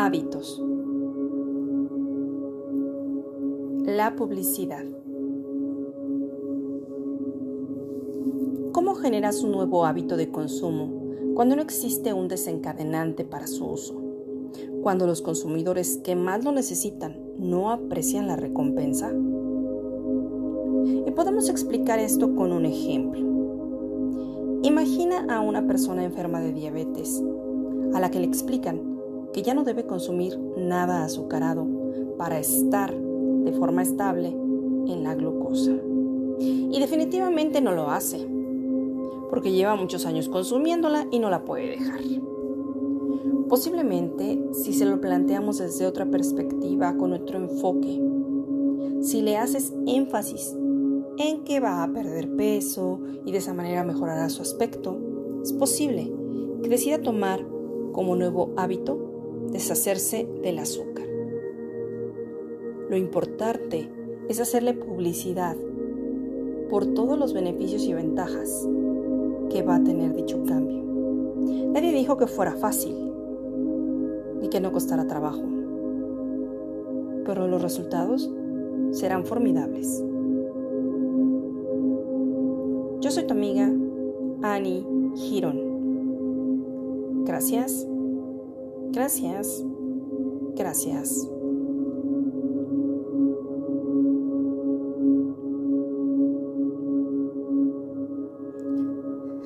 Hábitos. La publicidad. ¿Cómo generas un nuevo hábito de consumo cuando no existe un desencadenante para su uso? Cuando los consumidores que más lo necesitan no aprecian la recompensa. Y podemos explicar esto con un ejemplo. Imagina a una persona enferma de diabetes, a la que le explican ya no debe consumir nada azucarado para estar de forma estable en la glucosa. Y definitivamente no lo hace, porque lleva muchos años consumiéndola y no la puede dejar. Posiblemente, si se lo planteamos desde otra perspectiva, con otro enfoque, si le haces énfasis en que va a perder peso y de esa manera mejorará su aspecto, es posible que decida tomar como nuevo hábito deshacerse del azúcar. Lo importante es hacerle publicidad por todos los beneficios y ventajas que va a tener dicho cambio. Nadie dijo que fuera fácil ni que no costara trabajo, pero los resultados serán formidables. Yo soy tu amiga Annie Girón. Gracias, gracias, gracias.